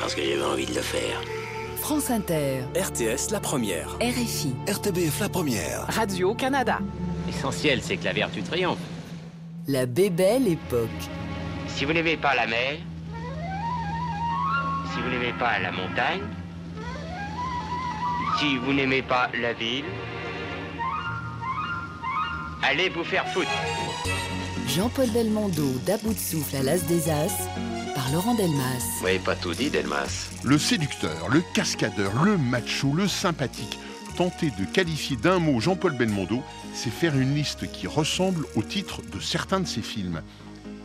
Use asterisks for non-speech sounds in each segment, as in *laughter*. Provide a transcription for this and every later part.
Parce que j'avais envie de le faire. France Inter, RTS La Première. RFI, RTBF La Première. Radio-Canada. L'essentiel, c'est que la vertu triomphe. La Bébelle Époque. Si vous n'aimez pas la mer, si vous n'aimez pas la montagne, si vous n'aimez pas la ville, allez vous faire foutre. Jean-Paul Belmondo d'à bout de souffle à l'As des As par Laurent Delmas. Vous m'avez pas tout dit, Delmas. Le séducteur, le cascadeur, le macho, le sympathique. Tenter de qualifier d'un mot Jean-Paul Belmondo, c'est faire une liste qui ressemble au titre de certains de ses films.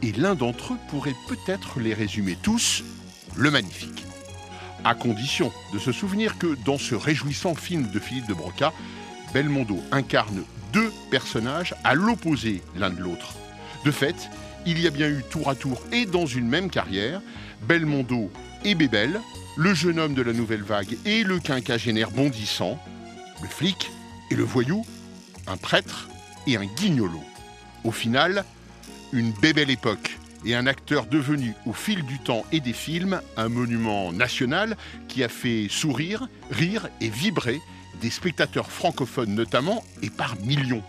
Et l'un d'entre eux pourrait peut-être les résumer tous, le magnifique. À condition de se souvenir que dans ce réjouissant film de Philippe de Broca, Belmondo incarne deux personnages à l'opposé l'un de l'autre. De fait, il y a bien eu tour à tour et dans une même carrière, Belmondo et Bébel, le jeune homme de la nouvelle vague et le quinquagénaire bondissant, le flic et le voyou, un prêtre et un guignolo. Au final, une bébelle époque et un acteur devenu au fil du temps et des films un monument national qui a fait sourire, rire et vibrer des spectateurs francophones notamment et par millions.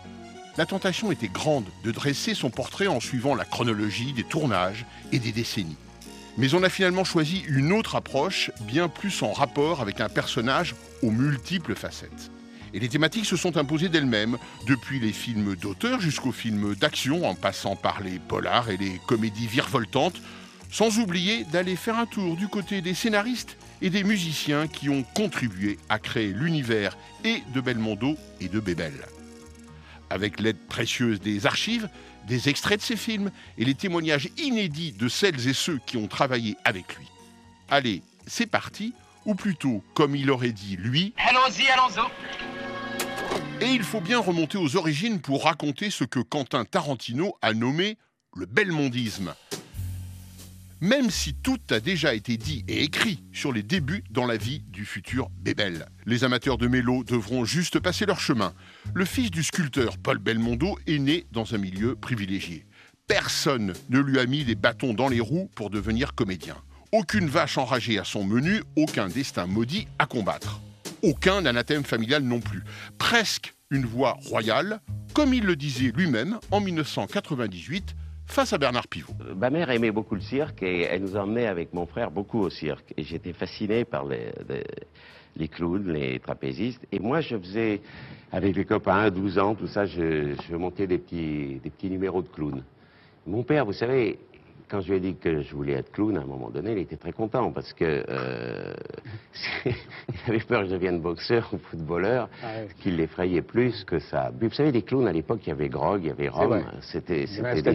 La tentation était grande de dresser son portrait en suivant la chronologie des tournages et des décennies. Mais on a finalement choisi une autre approche, bien plus en rapport avec un personnage aux multiples facettes. Et les thématiques se sont imposées d'elles-mêmes, depuis les films d'auteur jusqu'aux films d'action, en passant par les polars et les comédies virevoltantes, sans oublier d'aller faire un tour du côté des scénaristes et des musiciens qui ont contribué à créer l'univers et de Belmondo et de Bébel. Avec l'aide précieuse des archives, des extraits de ces films et les témoignages inédits de celles et ceux qui ont travaillé avec lui. Allez, c'est parti, ou plutôt, comme il aurait dit lui, Allons-y, allons-y. et il faut bien remonter aux origines pour raconter ce que Quentin Tarantino a nommé le belmondisme. Même si tout a déjà été dit et écrit sur les débuts dans la vie du futur Bébel. Les amateurs de mélo devront juste passer leur chemin. Le fils du sculpteur Paul Belmondo est né dans un milieu privilégié. Personne ne lui a mis des bâtons dans les roues pour devenir comédien. Aucune vache enragée à son menu, aucun destin maudit à combattre. Aucun anathème familial non plus. Presque une voix royale, comme il le disait lui-même en 1998 face à Bernard Pivot. Ma mère aimait beaucoup le cirque et elle nous emmenait avec mon frère beaucoup au cirque. Et j'étais fasciné par les, clowns, les trapézistes. Et moi, je faisais, avec les copains, à 12 ans, tout ça, je, je montais des petits, des petits numéros de clowns. Mon père, vous savez, quand je lui ai dit que je voulais être clown, à un moment donné, il était très content parce que euh, *laughs* il avait peur que je devienne boxeur ou footballeur, qu'il l'effrayait plus que ça. Vous savez, les clowns à l'époque, il y avait Grog, il y avait Rome, c'était un des-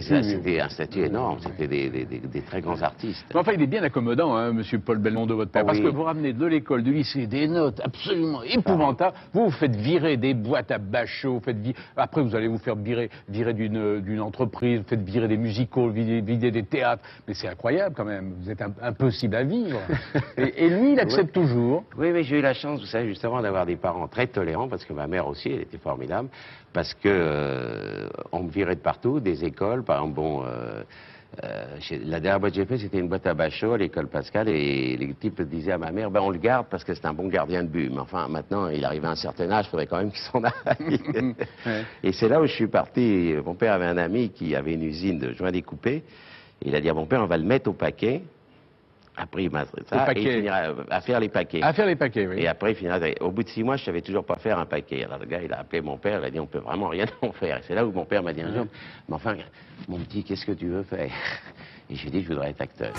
statut, oui. énorme, c'était des, des- des- des très grands artistes. Mais enfin, il est bien accommodant, hein, monsieur Paul Belmondo, votre père, Ah parce oui. que vous ramenez de l'école, du lycée, des notes absolument épouvantables. Vous vous faites virer des boîtes à bachot, vous faites vi- après vous allez vous faire virer, virer d'une entreprise, vous faites virer des musicals, vider, vider des théâtres. Mais c'est incroyable quand même, vous êtes impossible à vivre. *laughs* et, et lui, il accepte toujours. Oui, mais j'ai eu la chance, vous savez, justement, d'avoir des parents très tolérants, parce que ma mère aussi, elle était formidable, parce que euh, on me virait de partout, des écoles, par exemple, bon, euh, euh, la dernière boîte que j'ai fait, c'était une boîte à Bachot à l'école Pascal, et les types disaient à ma mère, ben on le garde parce que c'est un bon gardien de but. Mais enfin, maintenant, il arrive à un certain âge, il faudrait quand même *laughs* qu'il s'en aille. *laughs* Ouais. Et c'est là où je suis parti. Mon père avait un ami qui avait une usine de joints découpés. Il a dit à mon père, on va le mettre au paquet. Après, il m'a ça, et paquet. il finira à faire les paquets. À faire les paquets, oui. Et après, il finira, au bout de six mois, je savais toujours pas faire un paquet. Alors le gars, il a appelé mon père, il a dit, on peut vraiment rien *laughs* en faire. Et c'est là où mon père m'a dit un jour, mais enfin, mon petit, qu'est-ce que tu veux faire? Et j'ai dit, je voudrais être acteur.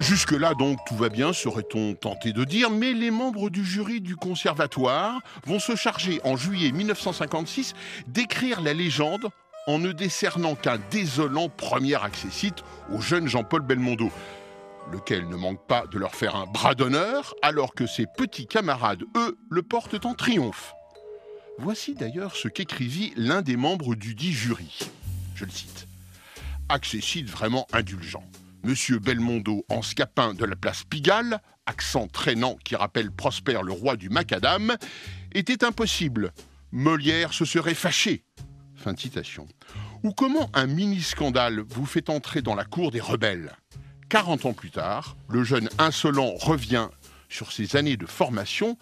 Jusque-là, donc, tout va bien, serait-on tenté de dire, mais les membres du jury du conservatoire vont se charger en juillet 1956 d'écrire la légende en ne décernant qu'un désolant premier accessite au jeune Jean-Paul Belmondo, lequel ne manque pas de leur faire un bras d'honneur, alors que ses petits camarades, eux, le portent en triomphe. Voici d'ailleurs ce qu'écrivit l'un des membres du dit jury. Je le cite. Accessite vraiment indulgent. Monsieur Belmondo en scapin de la place Pigalle, accent traînant qui rappelle Prosper le roi du macadam, était impossible. Molière se serait fâché. Fin de citation. Ou comment un mini-scandale vous fait entrer dans la cour des rebelles? 40 ans plus tard, le jeune insolent revient sur ses années de formation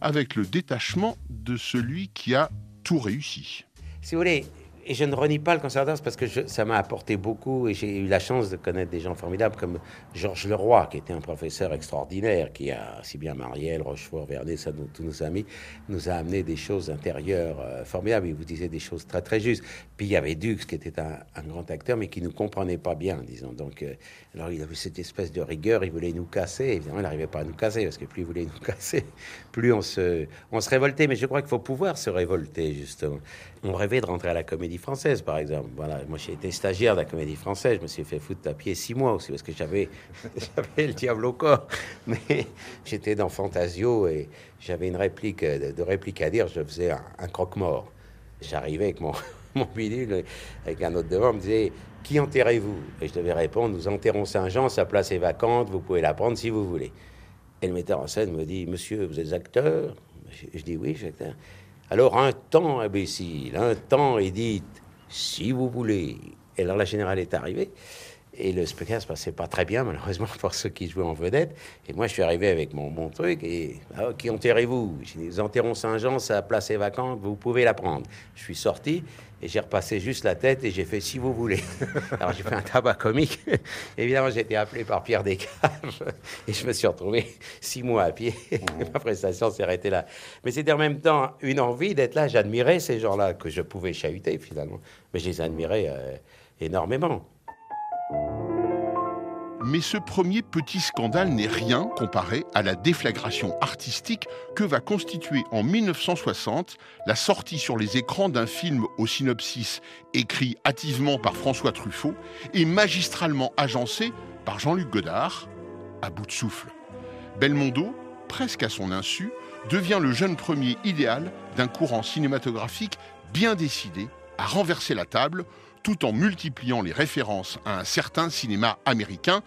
avec le détachement de celui qui a tout réussi. Si vous voulez, et je ne renie pas le conservatoire parce que ça m'a apporté beaucoup et j'ai eu la chance de connaître des gens formidables comme Georges Leroy, qui était un professeur extraordinaire, qui a, si bien Marielle, Rochefort, Vernet, ça, tous nos amis, nous a amené des choses intérieures euh, formidables. Il vous disait des choses très très justes. Puis il y avait Dux, qui était un, grand acteur, mais qui nous comprenait pas bien, disons. Donc, euh, alors il avait cette espèce de rigueur, il voulait nous casser. Évidemment, il n'arrivait pas à nous casser, parce que plus il voulait nous *laughs* casser, plus on se, on se révoltait. Mais je crois qu'il faut pouvoir se révolter, justement. On rêvait de rentrer à la comédie française, par exemple. Voilà, moi j'ai été stagiaire de la comédie française, je me suis fait foutre à pied six mois aussi parce que *laughs* j'avais, le diable au corps. Mais j'étais dans Fantasio et j'avais une réplique de, réplique à dire, je faisais un, croque-mort. J'arrivais avec mon, *laughs* mon bidule, avec un autre devant, me disait Qui enterrez-vous? Et je devais répondre Nous enterrons Saint-Jean, sa place est vacante, vous pouvez la prendre si vous voulez. Et le metteur en scène me dit Monsieur, vous êtes acteur? Je, je dis Oui, je suis acteur. Alors un temps, imbécile, un temps, Edith, si vous voulez. Et alors la générale est arrivée. Et le spectacle se passait pas très bien, malheureusement, pour ceux qui jouaient en vedette. Et moi, je suis arrivé avec mon, bon truc. Et ah, qui enterrez-vous? Nous enterrons Saint-Jean, sa place est vacante, vous pouvez la prendre. Je suis sorti. Et j'ai repassé juste la tête et j'ai fait si vous voulez. *laughs* Alors j'ai fait un tabac comique. *laughs* Évidemment, j'ai été appelé par Pierre Descaves *laughs* et je me suis retrouvé six mois à pied. Ma prestation s'est arrêtée là. Mais c'était en même temps une envie d'être là. J'admirais ces gens-là que je pouvais chahuter finalement. Mais je les admirais euh, énormément. Mais ce premier petit scandale n'est rien comparé à la déflagration artistique que va constituer en 1960 la sortie sur les écrans d'un film au synopsis écrit hâtivement par François Truffaut et magistralement agencé par Jean-Luc Godard, à bout de souffle. Belmondo, presque à son insu, devient le jeune premier idéal d'un courant cinématographique bien décidé à renverser la table tout en multipliant les références à un certain cinéma américain,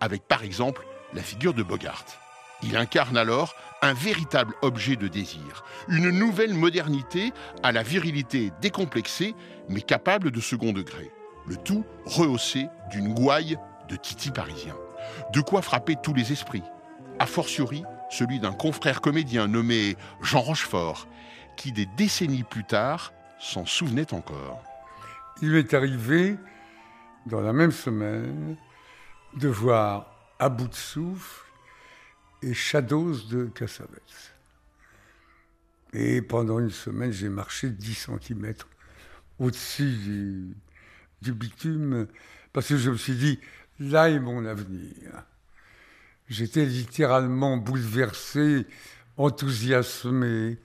avec par exemple la figure de Bogart. Il incarne alors un véritable objet de désir, une nouvelle modernité à la virilité décomplexée, mais capable de second degré. Le tout rehaussé d'une gouaille de titi parisien. De quoi frapper tous les esprits. A fortiori, celui d'un confrère comédien nommé Jean Rochefort, qui des décennies plus tard s'en souvenait encore. Il m'est arrivé, dans la même semaine, de voir À bout et Shadows de Cassavetes. Et pendant une semaine, j'ai marché 10 cm au-dessus du, du, bitume, parce que je me suis dit, là est mon avenir. J'étais littéralement bouleversé, enthousiasmé,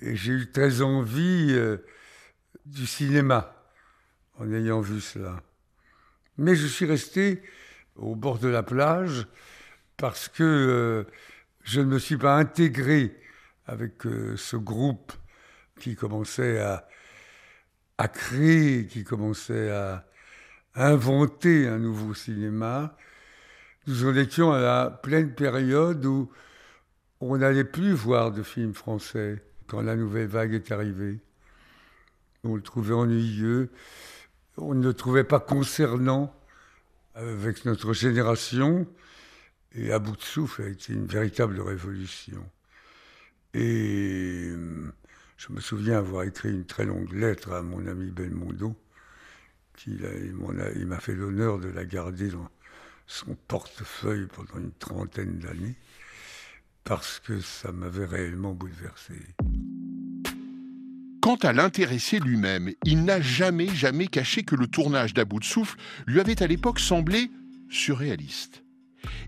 et j'ai eu très envie euh, du cinéma en ayant vu cela. Mais je suis resté au bord de la plage parce que euh, je ne me suis pas intégré avec euh, ce groupe qui commençait à, à créer, qui commençait à, inventer un nouveau cinéma. Nous en étions à la pleine période où on n'allait plus voir de films français quand la nouvelle vague est arrivée. On le trouvait ennuyeux on ne le trouvait pas concernant avec notre génération. Et à bout de souffle, a été une véritable révolution. Et euh, je me souviens avoir écrit une très longue lettre à mon ami Belmondo, qui m'a fait l'honneur de la garder dans son portefeuille pendant une trentaine d'années, parce que ça m'avait réellement bouleversé. Quant à l'intéressé lui-même, il n'a jamais, jamais caché que le tournage d'À bout de souffle lui avait à l'époque semblé surréaliste.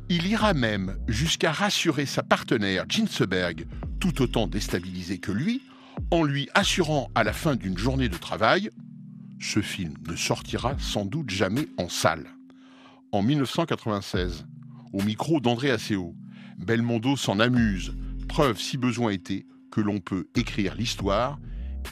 Il ira même jusqu'à rassurer sa partenaire Ginsberg, tout autant déstabilisée que lui, en lui assurant à la fin d'une journée de travail Ce film ne sortira sans doute jamais en salle. En 1996, au micro d'André Asseo, Belmondo s'en amuse, preuve si besoin était que l'on peut écrire l'histoire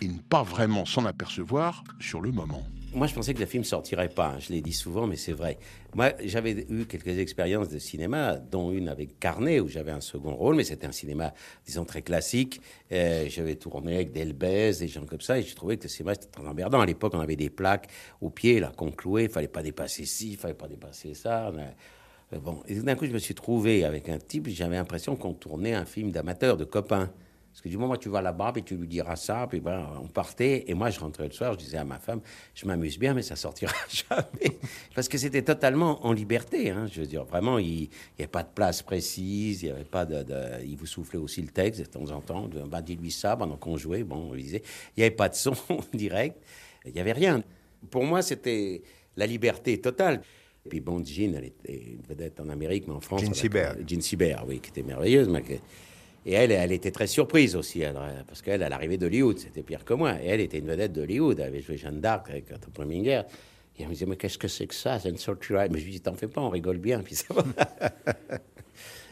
et ne pas vraiment s'en apercevoir sur le moment. Moi, je pensais que le film sortirait pas. Hein. Je l'ai dit souvent, mais c'est vrai. Moi, j'avais eu quelques expériences de cinéma, dont une avec Carnet, où j'avais un second rôle, mais c'était un cinéma, disons, très classique. Euh, j'avais tourné avec Delbez, des gens comme ça, et je trouvais que le cinéma, c'était très emmerdant. À l'époque, on avait des plaques au pied, là, qu'on clouait. Il fallait pas dépasser ci, il fallait pas dépasser ça. Euh, bon, et d'un coup, je me suis trouvé avec un type, j'avais l'impression qu'on tournait un film d'amateur, de copains. Parce que du moment où tu vas là-bas, puis tu lui diras ça, puis ben, on partait. Et moi, je rentrais le soir, je disais à ma femme, je m'amuse bien, mais ça sortira *laughs* jamais. Parce que c'était totalement en liberté. Hein. Je veux dire, vraiment, il n'y avait pas de place précise, il y avait pas de, Il vous soufflait aussi le texte de temps en temps. Ben, dis-lui ça pendant qu'on jouait. Bon, on disait. Il n'y avait pas de son *laughs* direct. Il n'y avait rien. Pour moi, c'était la liberté totale. Et puis bon, Jean, elle était une vedette en Amérique, mais en France. Jean Sibert. Jean Sibert, oui, qui était merveilleuse. Mais et elle, elle était très surprise aussi, parce qu'elle, elle arrivait d'Hollywood, c'était pire que moi. Et elle était une vedette d'Hollywood, elle avait joué Jeanne d'Arc avec la Première Guerre. Et elle me disait, mais qu'est-ce que c'est que ça C'est une Mais je lui dis, t'en fais pas, on rigole bien. Puis ça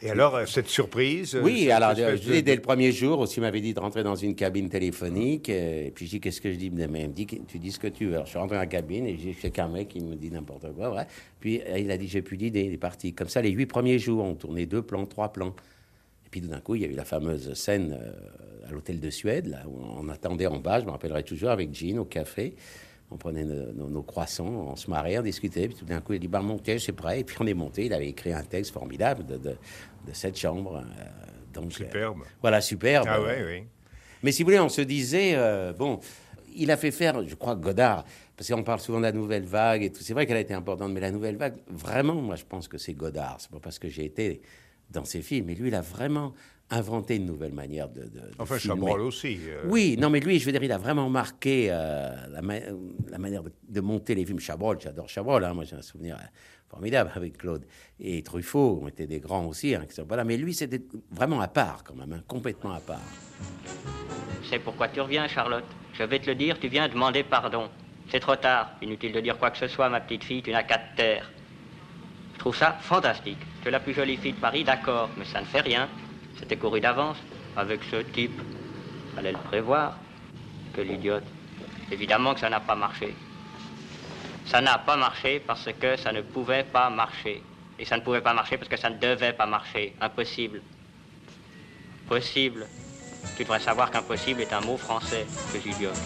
Et alors, euh, cette surprise euh, Oui, alors, je dis, dès le premier jour, aussi, m'avait dit de rentrer dans une cabine téléphonique. Euh, et puis, je dis, qu'est-ce que je dis? Elle me dit, tu dis ce que tu veux. Alors, je suis rentré dans la cabine et j'ai qu'un mec qui me dit n'importe quoi. Ouais. Puis, il a dit, j'ai plus d'idées, il est parti. Comme ça, les huit premiers jours, on tournait deux plans, trois plans. Puis tout d'un coup, il y a eu la fameuse scène euh, à l'hôtel de Suède, là, où on attendait en bas, je me rappellerai toujours, avec Jean au café. On prenait nos, croissants, on se marrait, on discutait. Puis tout d'un coup, il dit Bah, montez, c'est prêt. Et puis on est monté. Il avait écrit un texte formidable de, de, cette chambre. Euh, donc, superbe. Euh, voilà, superbe. Ah ouais, oui. Mais si vous voulez, on se disait Bon, il a fait faire, je crois, Godard. Parce qu'on parle souvent de la nouvelle vague et tout. C'est vrai qu'elle a été importante, mais la nouvelle vague, vraiment, moi, je pense que c'est Godard. C'est pas parce que j'ai été dans ses films. Et lui, il a vraiment inventé une nouvelle manière de. de enfin, Chabrol aussi. Euh. Oui, non, mais lui, je veux dire, il a vraiment marqué euh, la, la, manière de, monter les films. Chabrol, j'adore Chabrol. Hein, moi, j'ai un souvenir euh, formidable *laughs* avec Claude. Et Truffaut ont été des grands aussi. Hein, voilà. Mais lui, c'était vraiment à part, quand même, hein, complètement à part. C'est pourquoi tu reviens, Charlotte. Je vais te le dire, tu viens demander pardon. C'est trop tard. Inutile de dire quoi que ce soit, ma petite fille, tu n'as qu'à te taire. Je trouve ça fantastique. Tu es la plus jolie fille de Paris, d'accord, mais ça ne fait rien. C'était couru d'avance. Avec ce type, fallait le prévoir. Que l'idiote. Évidemment que ça n'a pas marché. Ça n'a pas marché parce que ça ne pouvait pas marcher. Et ça ne pouvait pas marcher parce que ça ne devait pas marcher. Impossible. Possible. Tu devrais savoir qu'impossible est un mot français, que j'idiote.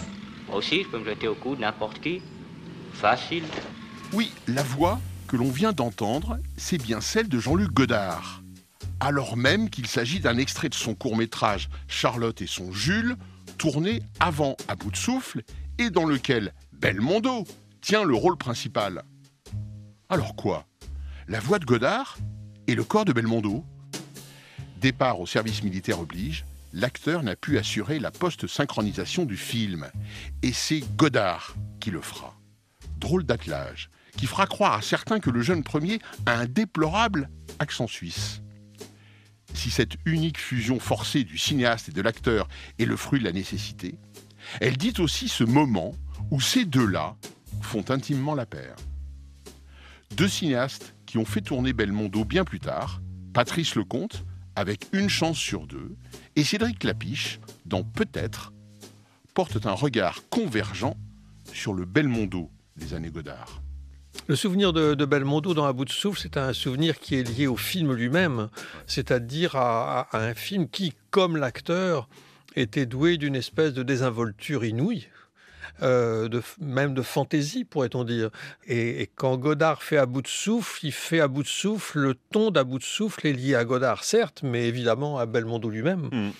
Moi aussi, je peux me jeter au cou de n'importe qui. Facile. Oui, la voix que l'on vient d'entendre, c'est bien celle de Jean-Luc Godard. Alors même qu'il s'agit d'un extrait de son court-métrage Charlotte et son Jules, tourné avant À bout de souffle et dans lequel Belmondo tient le rôle principal. Alors quoi? La voix de Godard et le corps de Belmondo? Départ au service militaire oblige, l'acteur n'a pu assurer la post-synchronisation du film. Et c'est Godard qui le fera. Drôle d'attelage qui fera croire à certains que le jeune premier a un déplorable accent suisse. Si cette unique fusion forcée du cinéaste et de l'acteur est le fruit de la nécessité, elle dit aussi ce moment où ces deux-là font intimement la paire. Deux cinéastes qui ont fait tourner Belmondo bien plus tard, Patrice Lecomte, avec Une chance sur deux, et Cédric Lapiche, dans Peut-être, portent un regard convergent sur le Belmondo des années Godard. Le souvenir de, Belmondo dans Un bout de souffle, c'est un souvenir qui est lié au film lui-même, c'est-à-dire à, un film qui, comme l'acteur, était doué d'une espèce de désinvolture inouïe. Euh, de, même de fantaisie, pourrait-on dire. Et, quand Godard fait à bout de souffle, il fait à bout de souffle, le ton d'à bout de souffle est lié à Godard, certes, mais évidemment à Belmondo lui-même. Mm.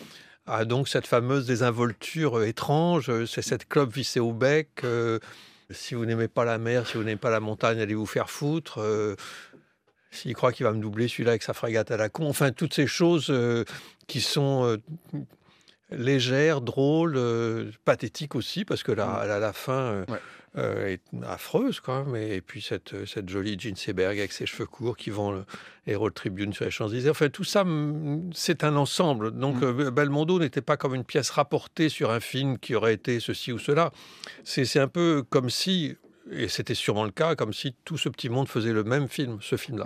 Ah, donc cette fameuse désinvolture étrange, c'est cette clope vissée au bec, euh, si vous n'aimez pas la mer, si vous n'aimez pas la montagne, allez vous faire foutre. Euh, s'il croit qu'il va me doubler celui-là avec sa frégate à la con. Enfin, toutes ces choses euh, qui sont légère, drôle, pathétique aussi, parce que la, Mm. la, la fin est affreuse quand même. Et, puis cette, cette jolie Jean Seberg avec ses cheveux courts qui vend le Herald Tribune sur les Champs-Élysées. Enfin, tout ça, mm, c'est un ensemble. Donc, euh, Belmondo n'était pas comme une pièce rapportée sur un film qui aurait été ceci ou cela. C'est c'est un peu comme si, et c'était sûrement le cas, comme si tout ce petit monde faisait le même film, ce film-là.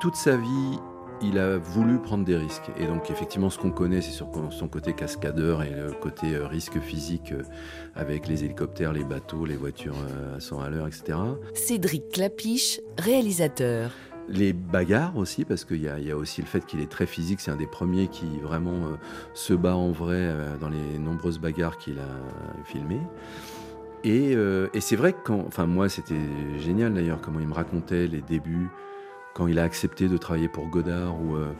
Toute sa vie, il a voulu prendre des risques. Et donc, effectivement, ce qu'on connaît, c'est sur son côté cascadeur et le côté euh, risque physique euh, avec les hélicoptères, les bateaux, les voitures euh, à 100 à l'heure, etc. Cédric Clapiche, réalisateur. Les bagarres aussi, parce qu'il y, a- il y a aussi le fait qu'il est très physique. C'est un des premiers qui vraiment se bat en vrai dans les nombreuses bagarres qu'il a filmées. Et, et c'est vrai que quand, enfin moi c'était génial d'ailleurs comment il me racontait les débuts quand il a accepté de travailler pour Godard ou euh,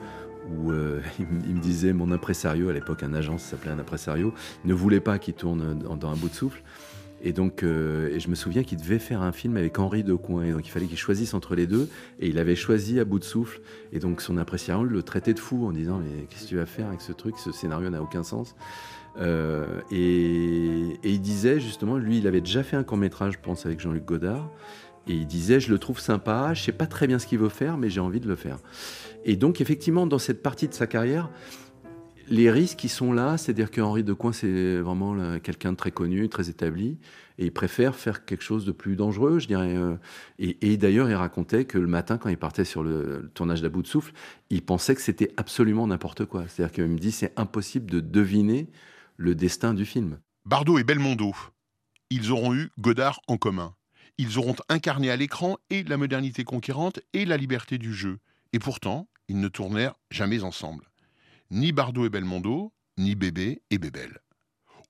où euh, *laughs* il, me- disait mon impresario à l'époque un agent s'appelait un impresario ne voulait pas qu'il tourne dans, dans un bout de souffle. Et donc euh, je me souviens qu'il devait faire un film avec Henri Decoing. Et donc il fallait qu'il choisisse entre les deux. Et il avait choisi à bout de souffle. Et donc son impresario le traitait de fou en disant mais qu'est-ce que tu vas faire avec ce truc? Ce scénario n'a aucun sens. Euh, et, et il disait justement, lui, il avait déjà fait un court métrage, je pense, avec Jean-Luc Godard. Et il disait, je le trouve sympa, je sais pas très bien ce qu'il veut faire, mais j'ai envie de le faire. Et donc, effectivement, dans cette partie de sa carrière, les risques qui sont là, c'est-à-dire qu'Henri Decoing, c'est vraiment quelqu'un de très connu, très établi, et il préfère faire quelque chose de plus dangereux, je dirais. euh, Et, d'ailleurs, il racontait que le matin, quand il partait sur le, le tournage d'À bout de souffle, il pensait que c'était absolument n'importe quoi. C'est-à-dire qu'il me dit, c'est impossible de deviner le destin du film. Bardot et Belmondo, ils auront eu Godard en commun. Ils auront incarné à l'écran et la modernité conquérante et la liberté du jeu. Et pourtant, ils ne tournèrent jamais ensemble. Ni Bardot et Belmondo, ni Bébé et Bébel.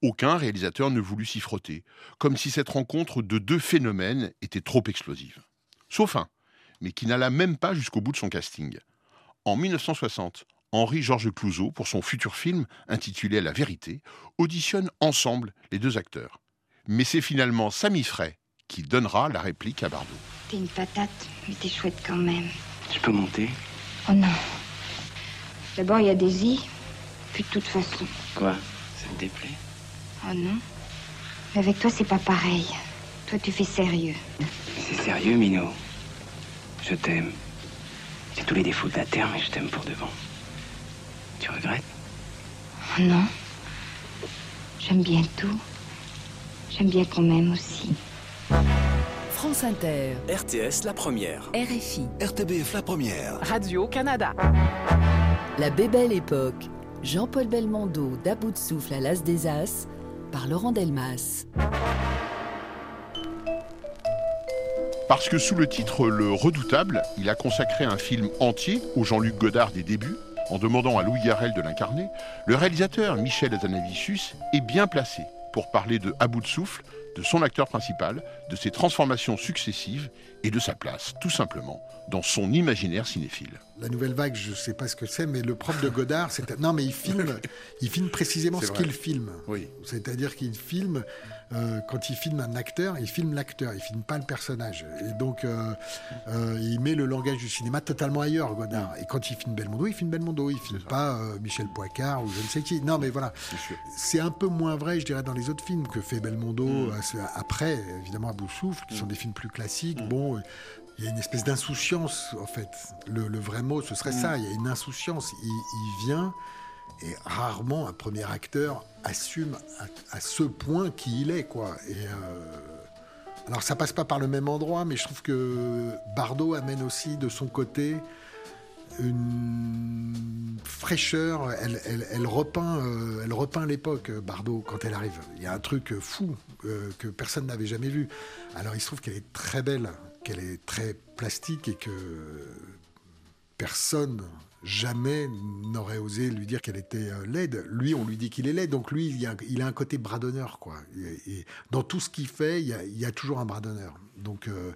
Aucun réalisateur ne voulut s'y frotter, comme si cette rencontre de deux phénomènes était trop explosive. Sauf un, mais qui n'alla même pas jusqu'au bout de son casting. En 1960, Henri-Georges Clouzot, pour son futur film intitulé La vérité, auditionne ensemble les deux acteurs. Mais c'est finalement Samy Frey qui donnera la réplique à Bardot. T'es une patate, mais t'es chouette quand même. Je peux monter Oh non. D'abord, il y a des i, puis de toute façon. Quoi? Ça te déplaît? Oh non. Mais avec toi, c'est pas pareil. Toi, tu fais sérieux. C'est sérieux, Minot. Je t'aime. J'ai tous les défauts de la terre, mais je t'aime pour devant. Tu regrettes? Oh non. J'aime bien tout. J'aime bien qu'on m'aime aussi. France Inter, RTS La Première. RFI, RTBF La Première. Radio-Canada. La Bébelle Époque, Jean-Paul Belmondo d'À bout de souffle à l'As des As, par Laurent Delmas. Parce que sous le titre Le Redoutable, il a consacré un film entier au Jean-Luc Godard des débuts, en demandant à Louis Garrel de l'incarner, le réalisateur Michel Azanavicius est bien placé pour parler de À bout de souffle, de son acteur principal, de ses transformations successives et de sa place, tout simplement, dans son imaginaire cinéphile. La nouvelle vague, je ne sais pas ce que c'est, mais le propre de Godard, c'est non, mais il filme, *laughs* il filme précisément ce qu'il filme. Oui. C'est-à-dire qu'il filme euh, quand il filme un acteur, il filme l'acteur, il filme pas le personnage. Et donc euh, euh, il met le langage du cinéma totalement ailleurs, Godard. Et quand il filme Belmondo, il filme Belmondo, il filme pas Michel Poicard ou je ne sais qui. Non, mais voilà, c'est un peu moins vrai, je dirais, dans les autres films que fait Belmondo Mm. après, évidemment, à bout souffle, qui sont des films plus classiques. Bon. euh, il y a une espèce d'insouciance, en fait. Le, le vrai mot, ce serait Mm. ça. Il y a une insouciance. Il, il vient, et rarement un premier acteur assume à, ce point qui il est, quoi. Et euh, alors, ça passe pas par le même endroit, mais je trouve que Bardot amène aussi de son côté une fraîcheur. Elle, elle, repeint, euh, elle l'époque, Bardot, quand elle arrive. Il y a un truc fou euh, que personne n'avait jamais vu. Alors, il se trouve qu'elle est très belle, qu'elle est très plastique et que personne jamais n'aurait osé lui dire qu'elle était euh, laide. Lui, on lui dit qu'il est laid, donc lui, il, a, il a un côté bras d'honneur, quoi. Et, et dans tout ce qu'il fait, il y, a, il y a toujours un bras d'honneur. Donc, euh,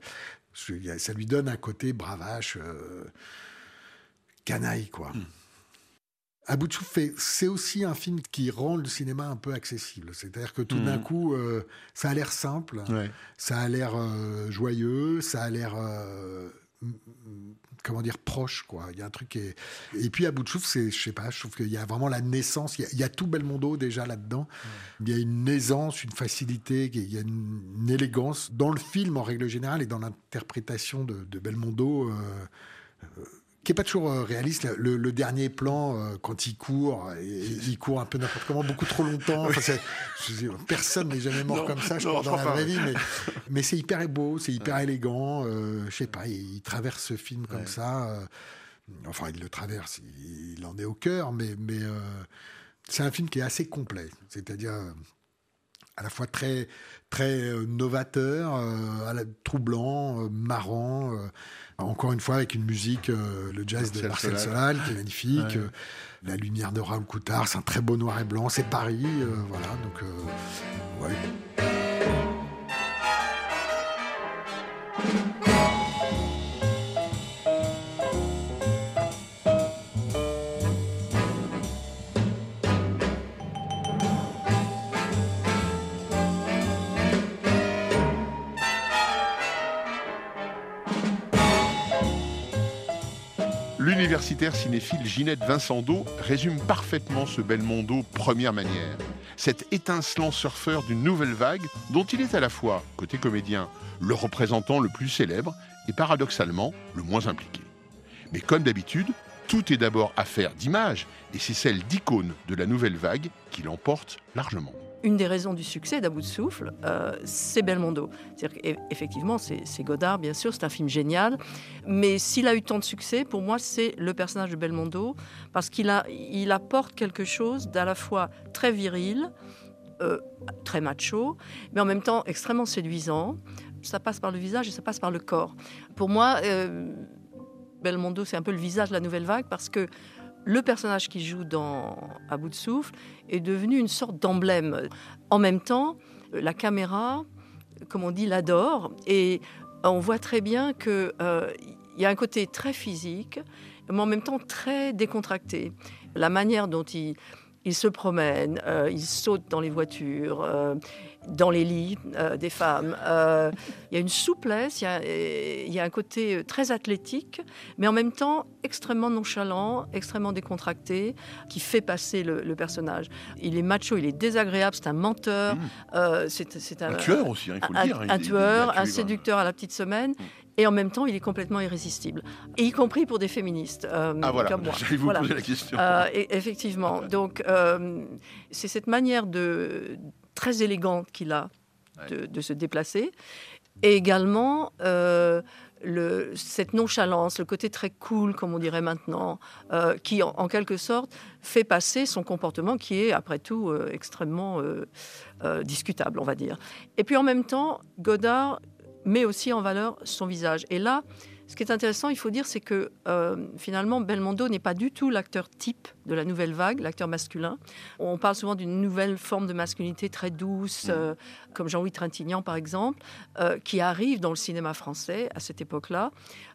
ça lui donne un côté bravache, euh, canaille, quoi. Souffle, c'est aussi un film qui rend le cinéma un peu accessible. C'est-à-dire que tout d'un Mhm. coup, euh, ça a l'air simple, Ouais. ça a l'air euh, joyeux, ça a l'air, euh, comment dire, proche, quoi. Il y a un truc qui est... Et puis à bout de souffle, c'est, je sais pas, je trouve qu'il y a vraiment la naissance, il y a, il y a tout Belmondo déjà là-dedans. Il y a une aisance, une facilité, il y a une, une élégance dans le film en règle générale et dans l'interprétation de, de Belmondo. euh, euh, qui est pas toujours euh, réaliste. Le, le dernier plan, euh, quand il court, et, il court un peu n'importe comment, beaucoup trop longtemps. Enfin, c'est- personne n'est jamais mort Non, comme ça, je non, je dans la vraie vie. Mais, *laughs* mais c'est hyper beau, c'est hyper élégant. euh, je sais pas, il, il traverse ce film comme Ouais. ça. euh, enfin, il le traverse, il, il en est au cœur, mais, mais c'est un film qui est assez complet. C'est-à-dire à la fois très, très novateur, à la- troublant, marrant. Encore une fois, avec une musique, euh, le jazz de Marcel Solal. Qui est magnifique. Ouais. euh, la lumière de Raoul Coutard, c'est un très beau noir et blanc. C'est Paris, euh, voilà. Donc, ouais. L'universitaire cinéphile Ginette Vincendo résume parfaitement ce Belmondo première manière. Cet étincelant surfeur d'une nouvelle vague dont il est à la fois, côté comédien, le représentant le plus célèbre et paradoxalement le moins impliqué. Mais comme d'habitude, tout est d'abord affaire d'image et c'est celle d'icône de la nouvelle vague qui l'emporte largement. Une des raisons du succès d'À bout de souffle, euh, c'est Belmondo. C'est-à-dire qu'effectivement, c'est Godard, bien sûr, c'est un film génial. Mais s'il a eu tant de succès, pour moi, c'est le personnage de Belmondo, parce qu'il il apporte quelque chose d'à la fois très viril, euh, très macho, mais en même temps extrêmement séduisant. Ça passe par le visage et ça passe par le corps. Pour moi, euh, Belmondo, c'est un peu le visage de la nouvelle vague, parce que le personnage qui joue dans À bout de souffle est devenu une sorte d'emblème. En même temps, la caméra, comme on dit, l'adore. Et on voit très bien qu'il y a un côté très physique, mais en même temps très décontracté. La manière dont il, il se promène, euh, il saute dans les voitures, euh, dans les lits euh, des femmes. Euh, il y a une souplesse, il y a, il y a un côté très athlétique, mais en même temps extrêmement nonchalant, extrêmement décontracté, qui fait passer le, le personnage. Il est macho, il est désagréable, c'est un menteur, euh, c'est Un tueur aussi, hein, il faut le un- dire, hein, il- Un tueur, un séducteur à la petite semaine. Et en même temps, il est complètement irrésistible, et y compris pour des féministes euh, Ah, voilà, comme moi. *laughs* j'allais vous poser la question. Euh, et- effectivement. *laughs* Donc, euh, c'est cette manière de très élégante qu'il a de, de se déplacer, et également euh, le, cette nonchalance, le côté très cool, comme on dirait maintenant, euh, qui en, en quelque sorte fait passer son comportement qui est, après tout, euh, extrêmement discutable, on va dire. Et puis en même temps, Godard met aussi en valeur son visage. Et là, ce qui est intéressant, il faut dire, c'est que euh, finalement, Belmondo n'est pas du tout l'acteur type de la nouvelle vague, l'acteur masculin. On parle souvent d'une nouvelle forme de masculinité très douce, euh, comme Jean-Louis Trintignant, par exemple, euh, qui arrive dans le cinéma français à cette époque-là,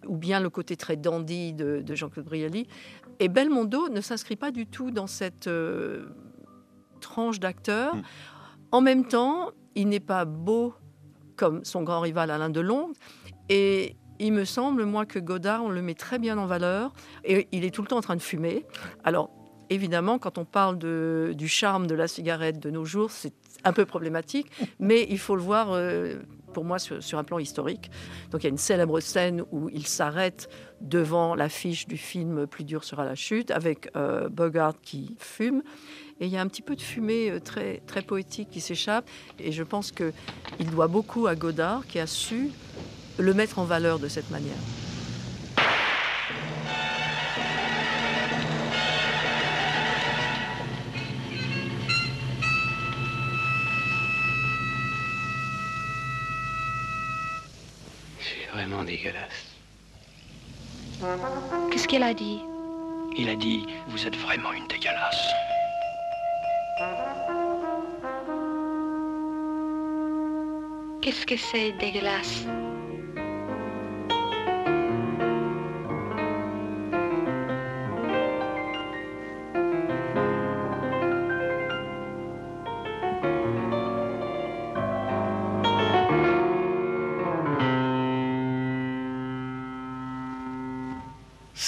ou bien le côté très dandy de, de Jean-Claude Brialy. Et Belmondo ne s'inscrit pas du tout dans cette tranche d'acteur. En même temps, il n'est pas beau comme son grand rival Alain Delon. Et il me semble, moi, que Godard, on le met très bien en valeur. Et il est tout le temps en train de fumer. Alors, évidemment, quand on parle du charme de la cigarette de nos jours, c'est un peu problématique. Mais il faut le voir, euh, pour moi, sur, sur un plan historique. Donc, il y a une célèbre scène où il s'arrête devant l'affiche du film Plus dur sera la chute, avec euh, Bogart qui fume. Et il y a un petit peu de fumée euh, très, très poétique qui s'échappe. Et je pense qu'il doit beaucoup à Godard, qui a su le mettre en valeur de cette manière. C'est vraiment dégueulasse. Qu'est-ce qu'elle a dit? Il a dit Vous êtes vraiment une dégueulasse. Qu'est-ce que c'est dégueulasse?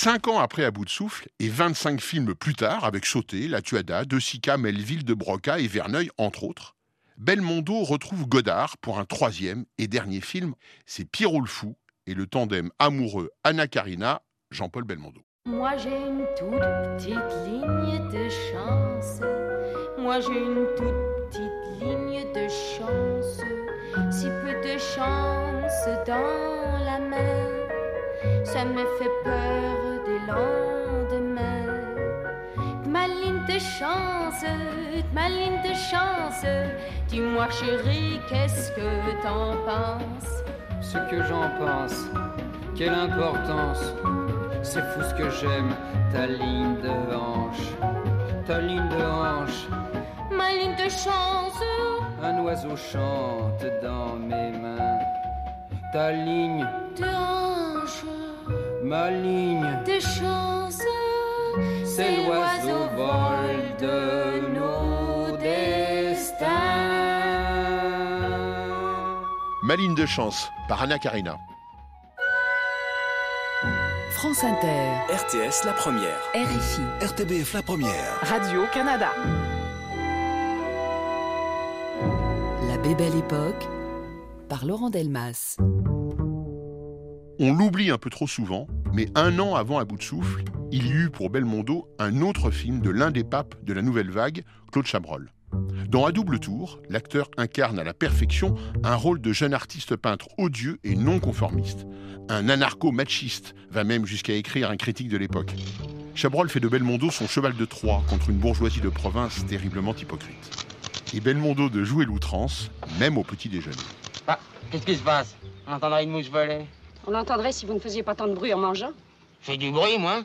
Cinq ans après À bout de souffle et 25 films plus tard, avec Sauté, La Tuada, De Sica, Melville, De Broca et Verneuil, entre autres, Belmondo retrouve Godard pour un troisième et dernier film. C'est Pierrot le Fou et le tandem amoureux Anna Karina, Jean-Paul Belmondo. Moi j'ai une toute petite ligne de chance. Moi j'ai une toute petite ligne de chance. Si peu de chance dans la main, ça me fait peur des lendemains. Ma ligne de chance, ma ligne de chance. Dis-moi chérie, qu'est-ce que t'en penses? Ce que j'en pense, quelle importance c'est fou ce que j'aime, ta ligne de hanche, ta ligne de hanche. Ma ligne de chance. Un oiseau chante dans mes mains. Ta ligne de hanche. Ma ligne de chance. C'est l'oiseau vol de nos destins. Ma ligne de chance par Anna Karina. France Inter. RTS La Première. RFI. RTBF La Première. Radio-Canada. La Bébelle Époque par Laurent Delmas. On l'oublie un peu trop souvent, mais un an avant À bout de souffle, il y eut pour Belmondo un autre film de l'un des papes de la nouvelle vague, Claude Chabrol. Dans À double tour, l'acteur incarne à la perfection un rôle de jeune artiste peintre odieux et non conformiste. Un anarcho-machiste va même jusqu'à écrire un critique de l'époque. Chabrol fait de Belmondo son cheval de Troie contre une bourgeoisie de province terriblement hypocrite. Et Belmondo de jouer l'outrance, même au petit déjeuner. Ah, qu'est-ce qui se passe? On entendrait une mouche voler? On l'entendrait si vous ne faisiez pas tant de bruit en mangeant. Fais du bruit, moi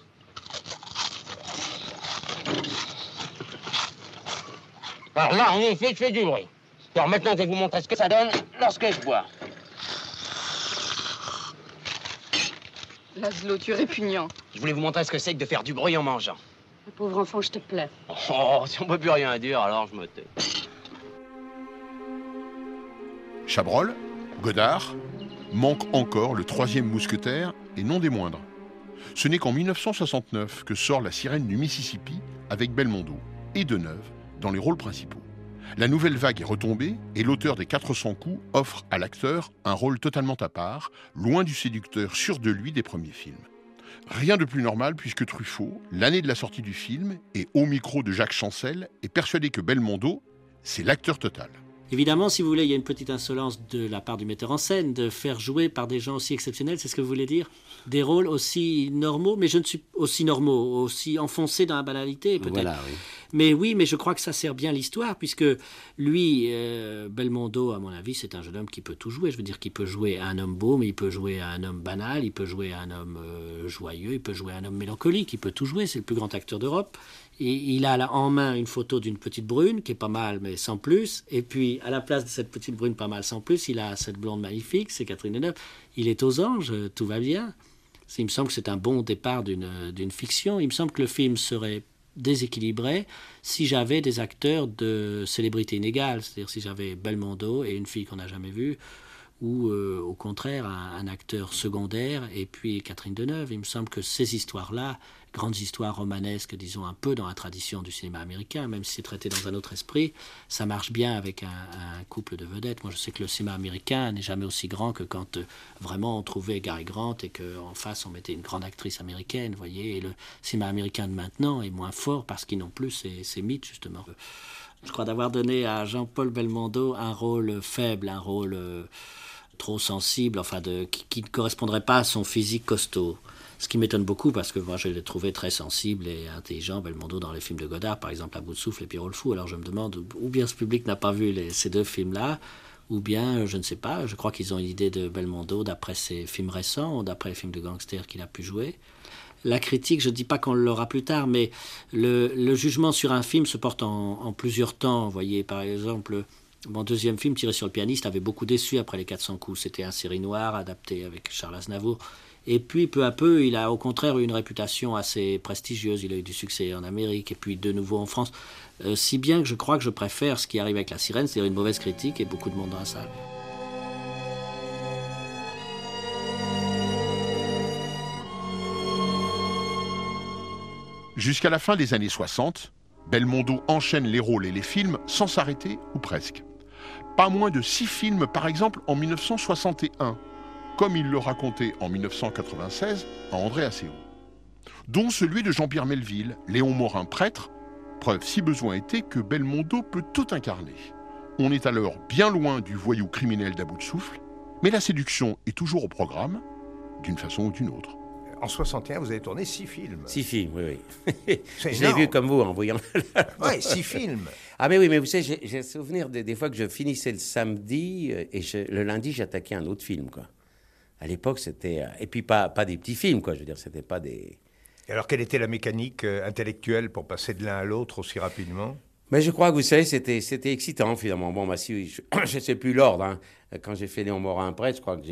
Alors là, en effet, je fais du bruit. Alors maintenant, je vais vous montrer ce que ça donne lorsque je bois. Laszlo, tu es répugnant. Je voulais vous montrer ce que c'est que de faire du bruit en mangeant. Le pauvre enfant, je te plains. Oh, si on peut plus rien dire, alors je me tais. Chabrol, Godard, manque encore le troisième mousquetaire et non des moindres. Ce n'est qu'en 1969 que sort La sirène du Mississippi avec Belmondo et Deneuve dans les rôles principaux. La nouvelle vague est retombée et l'auteur des 400 coups offre à l'acteur un rôle totalement à part, loin du séducteur sûr de lui des premiers films. Rien de plus normal puisque Truffaut, l'année de la sortie du film et au micro de Jacques Chancel, est persuadé que Belmondo, c'est l'acteur total. Évidemment, si vous voulez, il y a une petite insolence de la part du metteur en scène de faire jouer par des gens aussi exceptionnels, c'est ce que vous voulez dire Des rôles aussi normaux, mais je ne suis aussi normaux, aussi enfoncés dans la banalité peut-être. Voilà, oui. Mais oui, mais je crois que ça sert bien l'histoire, puisque lui, euh, Belmondo, à mon avis, c'est un jeune homme qui peut tout jouer. Je veux dire qu'il peut jouer à un homme beau, mais il peut jouer à un homme banal, il peut jouer à un homme euh, joyeux, il peut jouer à un homme mélancolique, il peut tout jouer, c'est le plus grand acteur d'Europe. Il a en main une photo d'une petite brune qui est pas mal, mais sans plus. Et puis, à la place de cette petite brune pas mal, sans plus, il a cette blonde magnifique, c'est Catherine Deneuve. Il est aux anges, tout va bien. Il me semble que c'est un bon départ d'une fiction. Il me semble que le film serait déséquilibré si j'avais des acteurs de célébrité inégale, c'est-à-dire si j'avais Belmondo et une fille qu'on n'a jamais vue, ou euh, au contraire un, un, acteur secondaire et puis Catherine Deneuve. Il me semble que ces histoires-là, grandes histoires romanesques, disons un peu dans la tradition du cinéma américain, même si c'est traité dans un autre esprit, ça marche bien avec un, couple de vedettes. Moi, je sais que le cinéma américain n'est jamais aussi grand que quand euh, vraiment on trouvait Gary Grant et qu'en face on mettait une grande actrice américaine, voyez. Et le cinéma américain de maintenant est moins fort parce qu'ils n'ont plus ces, mythes justement. Je crois d'avoir donné à Jean-Paul Belmondo un rôle faible, un rôle euh, trop sensible, enfin de, qui, ne correspondrait pas à son physique costaud. Ce qui m'étonne beaucoup parce que moi je l'ai trouvé très sensible et intelligent, Belmondo, dans les films de Godard, par exemple À bout de souffle et Pierrot le Fou. Alors je me demande, ou bien ce public n'a pas vu ces deux films-là, ou bien, je ne sais pas, je crois qu'ils ont une idée de Belmondo d'après ses films récents, d'après les films de gangsters qu'il a pu jouer. La critique, je ne dis pas qu'on l'aura plus tard, mais le, jugement sur un film se porte en, en plusieurs temps. Vous voyez, par exemple, mon deuxième film, Tiré sur le pianiste, avait beaucoup déçu après les 400 coups. C'était un série noire adapté avec Charles Aznavour. Et puis, peu à peu, il a au contraire eu une réputation assez prestigieuse. Il a eu du succès en Amérique et puis de nouveau en France. Euh, si bien que je crois que je préfère ce qui arrive avec La Sirène, c'est-à-dire une mauvaise critique et beaucoup de monde dans la salle. Jusqu'à la fin des années 60, Belmondo enchaîne les rôles et les films sans s'arrêter ou presque. Pas moins de six films par exemple en 1961, comme il le racontait en 1996 à André Asseo, dont celui de Jean-Pierre Melville, Léon Morin prêtre, preuve si besoin était que Belmondo peut tout incarner. On est alors bien loin du voyou criminel d'à bout de souffle, mais la séduction est toujours au programme, d'une façon ou d'une autre. En 61, vous avez tourné six films. Six films, oui, oui. *laughs* Je l'ai vu comme vous en voyant. Ouais, six films. Ah, mais oui, mais vous savez, j'ai- souvenir des, des fois que je finissais le samedi euh, et je- le lundi, j'attaquais un autre film, quoi. À l'époque, c'était. euh, Et puis, pas, pas des petits films, quoi. Je veux dire, c'était pas des. Et alors, quelle était la mécanique euh, intellectuelle pour passer de l'un à l'autre aussi rapidement? Mais je crois que vous savez, c'était, c'était excitant finalement. Bon, bah, si, je *coughs* ne sais plus l'ordre. hein. Quand j'ai fait Léon Morin prêtre, je crois que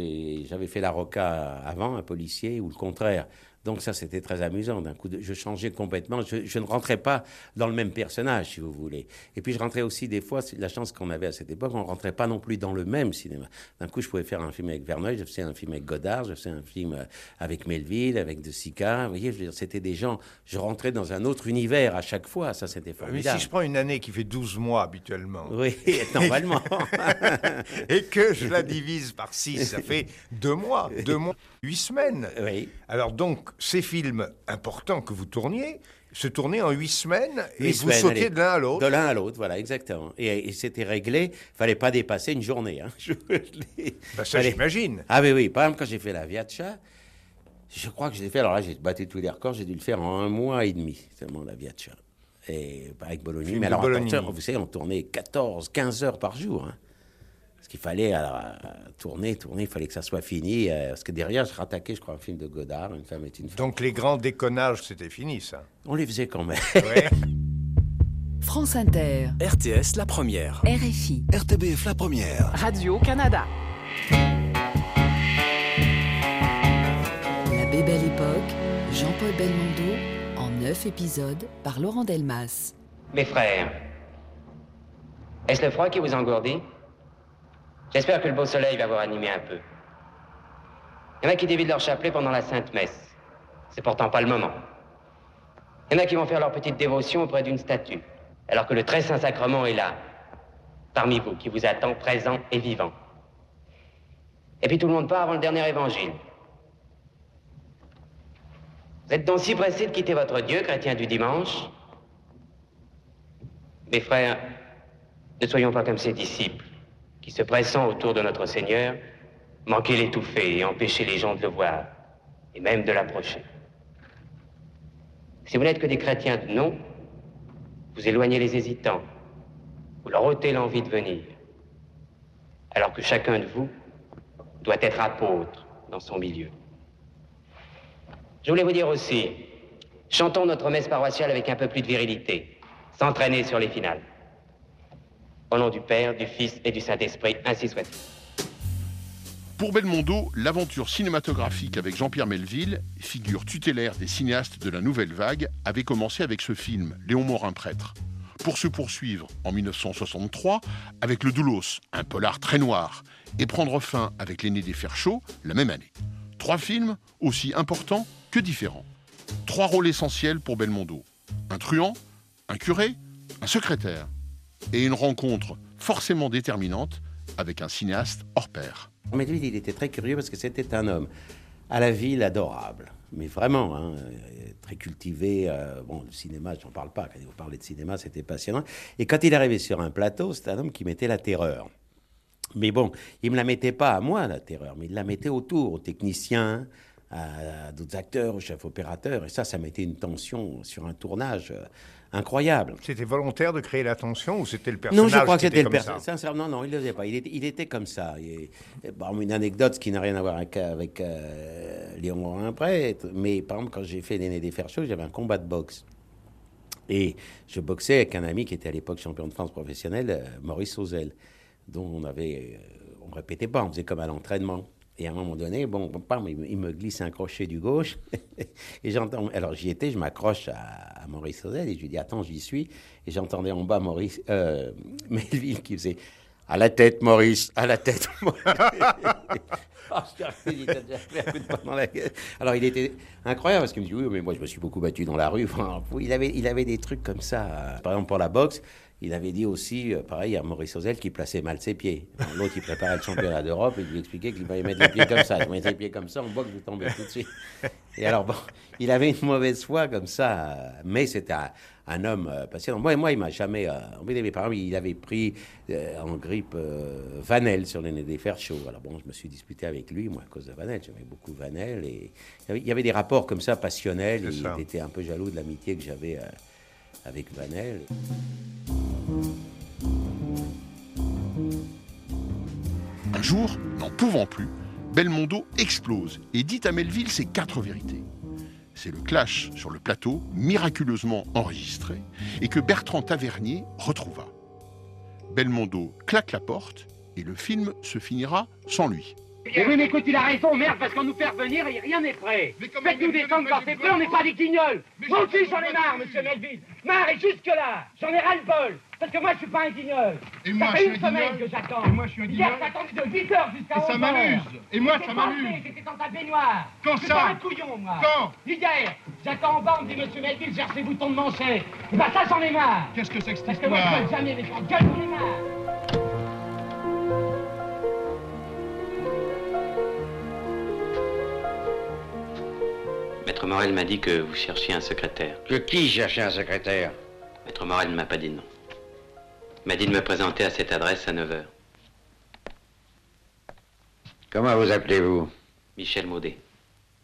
j'avais fait la Roca avant, un policier, ou le contraire. Donc ça, c'était très amusant. D'un coup, de- je changeais complètement. Je, je ne rentrais pas dans le même personnage, si vous voulez. Et puis je rentrais aussi des fois, la chance qu'on avait à cette époque, on ne rentrait pas non plus dans le même cinéma. D'un coup, je pouvais faire un film avec Verneuil, je faisais un film avec Godard, je faisais un film euh, avec Melville, avec De Sica. Vous voyez, c'était des gens. Je rentrais dans un autre univers à chaque fois. Ça, c'était Mais formidable. si je prends une année qui fait 12 mois habituellement. Oui, *laughs* normalement. *laughs* et que je la divise par 6, ça fait deux mois, deux mois, huit semaines. Oui. Alors donc, ces films importants que vous tourniez, se tournaient en huit semaines et Huit vous semaines, sautiez allez. de l'un à l'autre. De l'un à l'autre, voilà, exactement. Et, et c'était réglé, fallait pas dépasser une journée. Hein. *laughs* Je. Bah, ça, j'imagine. Ah oui, oui. Par exemple, quand j'ai fait la Viatcha, je crois que j'ai fait, alors là, j'ai battu tous les records, j'ai dû le faire en un mois et demi, seulement la Viatcha. Et pas avec Bologna. Mais alors, Bologna. vous savez, on tournait 14, 15 heures par jour. hein. Qu'il fallait alors, euh, tourner, tourner, il fallait que ça soit fini. euh, parce que derrière, je rattaquais, je crois, un film de Godard, Une femme est une femme. Donc les grands déconnages, c'était fini ça. On les faisait quand même. *laughs* France Inter. RTS La Première. RFI. RTBF La Première. Radio-Canada. La Bébelle Époque, Jean-Paul Belmondo, en neuf épisodes par Laurent Delmas. Mes frères, est-ce le froid qui vous engourdit? J'espère que le beau soleil va vous ranimer un peu. Il y en a qui dévident leur chapelet pendant la Sainte Messe. C'est pourtant pas le moment. Il y en a qui vont faire leur petite dévotion auprès d'une statue, alors que le très saint sacrement est là, parmi vous, qui vous attend présent et vivant. Et puis tout le monde part avant le dernier évangile. Vous êtes donc si pressés de quitter votre Dieu, chrétien du dimanche? Mes frères, ne soyons pas comme ces disciples qui, se pressant autour de notre Seigneur, manquaient l'étouffer et empêchaient les gens de le voir, et même de l'approcher. Si vous n'êtes que des chrétiens de nom, vous éloignez les hésitants, vous leur ôtez l'envie de venir, alors que chacun de vous doit être apôtre dans son milieu. Je voulais vous dire aussi, chantons notre messe paroissiale avec un peu plus de virilité, sans sur les finales. Au nom du Père, du Fils et du Saint-Esprit, ainsi soit-il. Pour Belmondo, l'aventure cinématographique avec Jean-Pierre Melville, figure tutélaire des cinéastes de la nouvelle vague, avait commencé avec ce film, Léon Morin prêtre. Pour se poursuivre en 1963 avec Le Doulos, un polar très noir, et prendre fin avec L'aîné des fers chauds la même année. Trois films aussi importants que différents. Trois rôles essentiels pour Belmondo. Un truand, un curé, un secrétaire. Et une rencontre forcément déterminante avec un cinéaste hors pair. Mais il était très curieux parce que c'était un homme à la ville adorable. Mais vraiment, hein, euh, très cultivé. euh, bon, le cinéma, j'en parle pas. Quand vous parlez de cinéma, c'était passionnant. Et quand il arrivait sur un plateau, c'était un homme qui mettait la terreur. Mais bon, il me la mettait pas à moi, la terreur, mais il la mettait autour, aux techniciens, à, à d'autres acteurs, aux chefs opérateurs. Et ça, ça mettait une tension sur un tournage euh, incroyable. C'était volontaire de créer la tension ou c'était le personnage Non, je crois que c'était était le personnage. Sincèrement, non, il ne le faisait pas. Il était, il était comme ça. Bon, une anecdote qui n'a rien à voir avec, avec euh, Léon Morin. Mais par exemple, quand j'ai fait L'aîné des fers chauds, j'avais un combat de boxe. Et je boxais avec un ami qui était à l'époque champion de France professionnel, euh, Maurice Sauzel, dont on avait, euh, on répétait pas, on faisait comme à l'entraînement. Et à un moment donné, bon, bam, il, me- glisse un crochet du gauche. *laughs* et j'entends, alors j'y étais, je m'accroche à, Maurice Sauzel et je lui dis, attends, j'y suis. Et j'entendais en bas Maurice, euh, *laughs* Melville qui faisait, À la tête, Maurice, à la tête. *laughs* Ah. *laughs* Alors il était incroyable parce qu'il me dit oui mais moi je me suis beaucoup battu dans la rue. *laughs* Il avait il avait des trucs comme ça. Par exemple pour la boxe, il avait dit aussi, euh, pareil, à Maurice Ozel qui plaçait mal ses pieds. L'autre, il préparait le championnat d'Europe et il lui expliquait qu'il fallait mettre les pieds comme ça. Je mettais les pieds comme ça, en boxe, je tombais tout de suite. Et alors, bon, il avait une mauvaise foi comme ça, euh, mais c'était un, homme euh, patient. Moi, moi il m'a jamais euh. Mais par exemple, il avait pris euh, en grippe euh, Vanel sur nez des fers chauds. Alors bon, je me suis disputé avec lui, moi, à cause de Vanel. J'aimais beaucoup Vanel. Et il y avait, il y avait des rapports comme ça, passionnels. C'est Il était un peu jaloux de l'amitié que j'avais euh, avec Vanel. Un jour, n'en pouvant plus, Belmondo explose et dit à Melville ses quatre vérités. C'est le clash sur le plateau, miraculeusement enregistré, et que Bertrand Tavernier retrouva. Belmondo claque la porte et le film se finira sans lui. Et oui, mais écoute, il a raison, merde, parce qu'on nous fait revenir et rien n'est prêt. Faites-nous descendre quand c'est prêt, on n'est pas des guignols. Moi aussi, j'en ai marre, monsieur Melville. Marre et jusque-là. J'en ai ras-le-bol. Parce que moi, je suis pas un guignol. Et moi, ça fait une un semaine que j'attends. Et moi, je suis un Hier, guignol. j'ai attendu de 8 heures jusqu'à Et 11 ça m'amuse. Et moi, ça m'amuse. J'étais dans ta baignoire. Quand ça pas un couillon, moi. Quand Hier, j'attends en bas, on me dit, monsieur Melville, cherche les boutons de manchette. Et bah, ça, j'en ai marre. Qu'est-ce que c'est que cette Parce que moi, je gueule jamais, mais je gueule, j'en ai marre. Maître Morel m'a dit que vous cherchiez un secrétaire. Que qui cherchait un secrétaire? Maître Morel ne m'a pas dit nom. Il m'a dit de me présenter à cette adresse à 9h. Comment vous appelez-vous? Michel Maudet.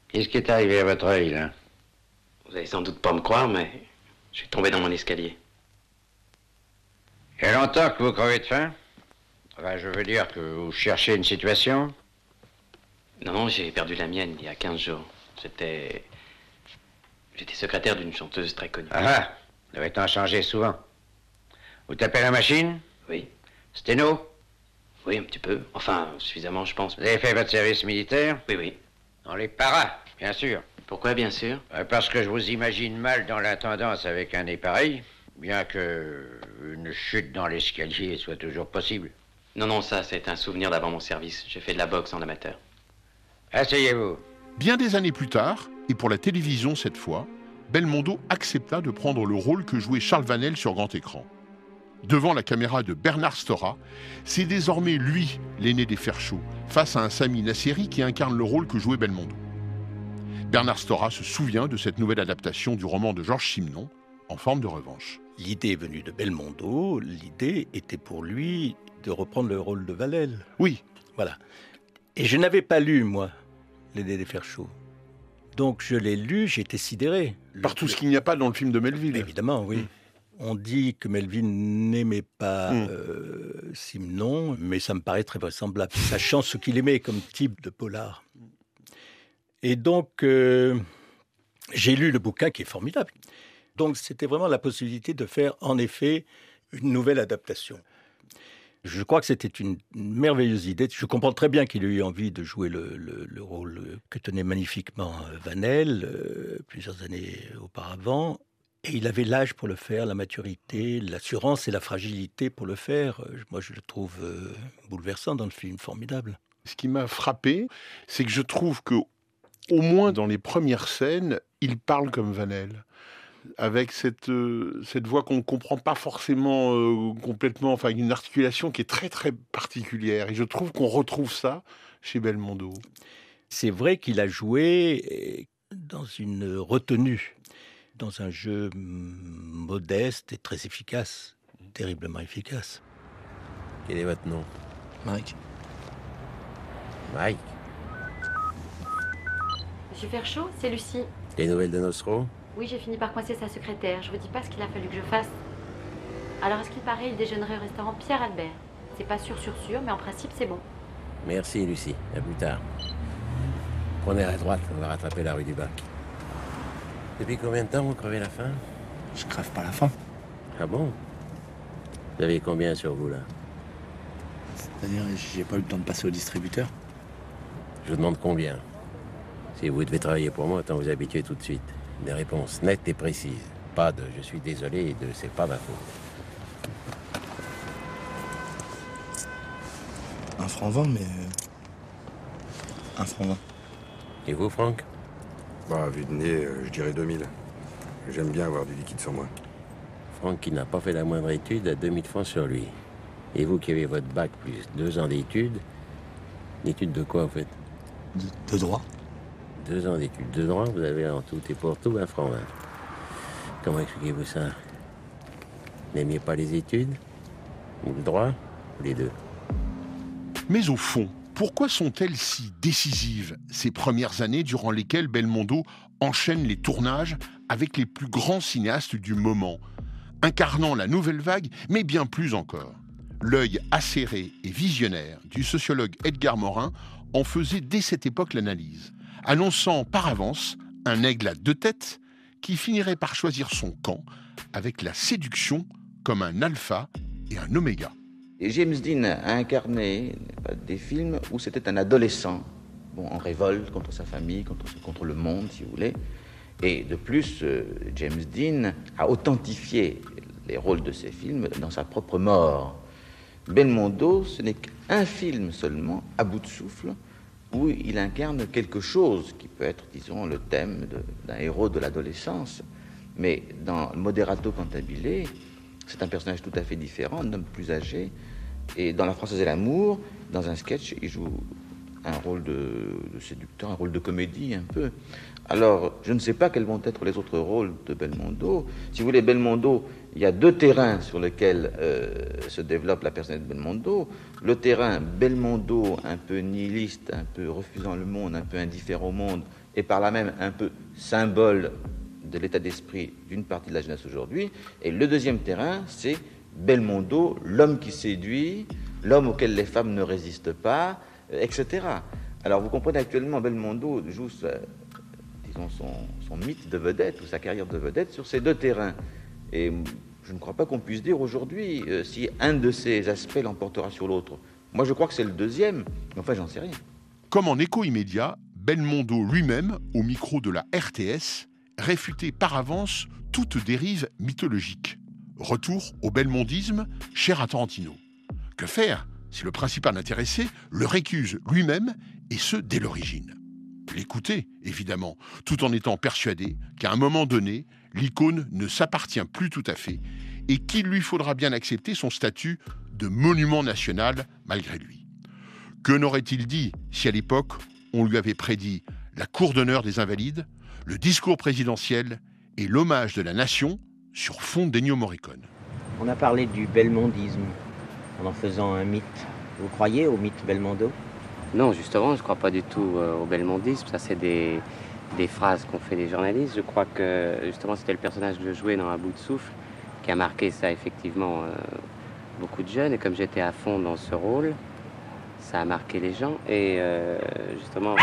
Qu'est-ce qui est arrivé à votre œil, là? Vous allez sans doute pas me croire, mais je suis tombé dans mon escalier. Il y a longtemps que vous crevez de faim? Enfin, je veux dire que vous cherchez une situation? Non, non, j'ai perdu la mienne il y a 15 jours. J'étais. J'étais secrétaire d'une chanteuse très connue. Ah ah Vous devez en changer souvent. Vous tapez la machine? Oui. Sténo Oui, un petit peu. Enfin, suffisamment, je pense. Vous avez fait votre service militaire? Oui, oui. Dans les paras, bien sûr. Pourquoi, bien sûr? Euh, Parce que je vous imagine mal dans l'intendance avec un nez pareil, bien que une chute dans l'escalier soit toujours possible. Non, non, ça, c'est un souvenir d'avant mon service. J'ai fait de la boxe en amateur. Asseyez-vous. Bien des années plus tard, et pour la télévision cette fois, Belmondo accepta de prendre le rôle que jouait Charles Vanel sur grand écran. Devant la caméra de Bernard Stora, c'est désormais lui, l'aîné des fers chauds, face à un Sami Nasseri qui incarne le rôle que jouait Belmondo. Bernard Stora se souvient de cette nouvelle adaptation du roman de Georges Simenon, en forme de revanche. L'idée est venue de Belmondo. L'idée était pour lui de reprendre le rôle de Valel. Oui. Voilà. Et je n'avais pas lu, moi, L'aider des fers chauds. Donc je l'ai lu, j'ai été sidéré. Par tout ce qu'il n'y a pas dans le film de Melville. Évidemment, oui. On dit que Melville n'aimait pas Mm. euh, Simenon, mais ça me paraît très vraisemblable, sachant ce qu'il aimait comme type de polar. Et donc, euh, j'ai lu le bouquin qui est formidable. Donc, c'était vraiment la possibilité de faire, en effet, une nouvelle adaptation. Je crois que c'était une merveilleuse idée. Je comprends très bien qu'il ait eu envie de jouer le, le- le rôle que tenait magnifiquement euh, Vanel euh, plusieurs années auparavant. Et il avait l'âge pour le faire, la maturité, l'assurance et la fragilité pour le faire. Euh, Moi, je le trouve bouleversant dans le film, formidable. Ce qui m'a frappé, c'est que je trouve que, au moins dans les premières scènes, il parle comme Vanel. Avec cette, euh, cette voix qu'on ne comprend pas forcément euh, complètement, enfin une articulation qui est très très particulière. Et je trouve qu'on retrouve ça chez Belmondo. C'est vrai qu'il a joué euh, dans une retenue, dans un jeu modeste et très efficace, terriblement efficace. Quel est votre nom? Mike. Mike? Monsieur Ferchaud, c'est Lucie. Des nouvelles de Nostro? Oui, j'ai fini par coincer sa secrétaire. Je vous dis pas ce qu'il a fallu que je fasse. Alors, à ce qu'il paraît, il déjeunerait au restaurant Pierre Albert. C'est pas sûr, sûr, sûr, mais en principe, c'est bon. Merci, Lucie. À plus tard. Prenez à droite, on va rattraper la rue du Bac. Depuis combien de temps vous crevez la faim? Je crève pas la faim. Ah bon? Vous avez combien sur vous, là? C'est-à-dire, j'ai pas eu le temps de passer au distributeur. Je vous demande combien. Si vous devez travailler pour moi, autant vous habituer tout de suite. Des réponses nettes et précises. Pas de je suis désolé et de c'est pas ma faute. un franc 20, mais. Un franc 20. Et vous, Franck? Bah, vu de nez, euh, je dirais 2000. J'aime bien avoir du liquide sur moi. Franck qui n'a pas fait la moindre étude a 2000 francs sur lui. Et vous qui avez votre bac plus deux ans d'études, d'études de quoi en fait? De, droit. Deux ans d'études de droit, vous avez en tout et pour tout un franc 20. Comment expliquez-vous ça? N'aimiez pas les études? Ou le droit? Ou les deux? Mais au fond, pourquoi sont-elles si décisives ces premières années durant lesquelles Belmondo enchaîne les tournages avec les plus grands cinéastes du moment, incarnant la nouvelle vague, mais bien plus encore? L'œil acéré et visionnaire du sociologue Edgar Morin en faisait dès cette époque l'analyse, annonçant par avance un aigle à deux têtes qui finirait par choisir son camp avec la séduction comme un alpha et un oméga. Et James Dean a incarné des films où c'était un adolescent, bon, en révolte contre sa famille, contre, contre le monde, si vous voulez. Et de plus, euh, James Dean a authentifié les rôles de ces films dans sa propre mort. Belmondo, ce n'est qu'un film seulement, à bout de souffle, où il incarne quelque chose qui peut être, disons, le thème d'un héros de l'adolescence. Mais dans Moderato Cantabile, c'est un personnage tout à fait différent, un homme plus âgé. Et dans La Française et l'amour, dans un sketch, il joue un rôle de, séducteur, un rôle de comédie un peu. Alors, je ne sais pas quels vont être les autres rôles de Belmondo. Si vous voulez, Belmondo, il y a deux terrains sur lesquels euh, se développe la personnalité de Belmondo. Le terrain Belmondo, un peu nihiliste, un peu refusant le monde, un peu indifférent au monde, et par là même un peu symbole de l'état d'esprit d'une partie de la jeunesse aujourd'hui. Et le deuxième terrain, c'est Belmondo, l'homme qui séduit, l'homme auquel les femmes ne résistent pas, etc. Alors vous comprenez actuellement, Belmondo joue son, mythe de vedette ou sa carrière de vedette sur ces deux terrains. Et je ne crois pas qu'on puisse dire aujourd'hui euh, si un de ces aspects l'emportera sur l'autre. Moi je crois que c'est le deuxième, mais enfin j'en sais rien. Comme en écho immédiat, Belmondo lui-même, au micro de la RTS, réfuter par avance toute dérive mythologique. Retour au belmondisme cher à Tarantino. Que faire? Si le principal intéressé le récuse lui-même, et ce dès l'origine L'écouter, évidemment, tout en étant persuadé qu'à un moment donné, l'icône ne s'appartient plus tout à fait et qu'il lui faudra bien accepter son statut de monument national malgré lui. Que n'aurait-il dit si à l'époque on lui avait prédit la cour d'honneur des invalides, le discours présidentiel et l'hommage de la nation sur fond d'Ennio Morricone? On a parlé du belmondisme en en faisant un mythe. Vous croyez au mythe Belmondo? Non, justement, je ne crois pas du tout euh, au belmondisme. Ça, c'est des, phrases qu'ont fait les journalistes. Je crois que justement, c'était le personnage que je jouais dans Un bout de souffle qui a marqué ça, effectivement, euh, beaucoup de jeunes. Et comme j'étais à fond dans ce rôle, ça a marqué les gens. Et euh, justement,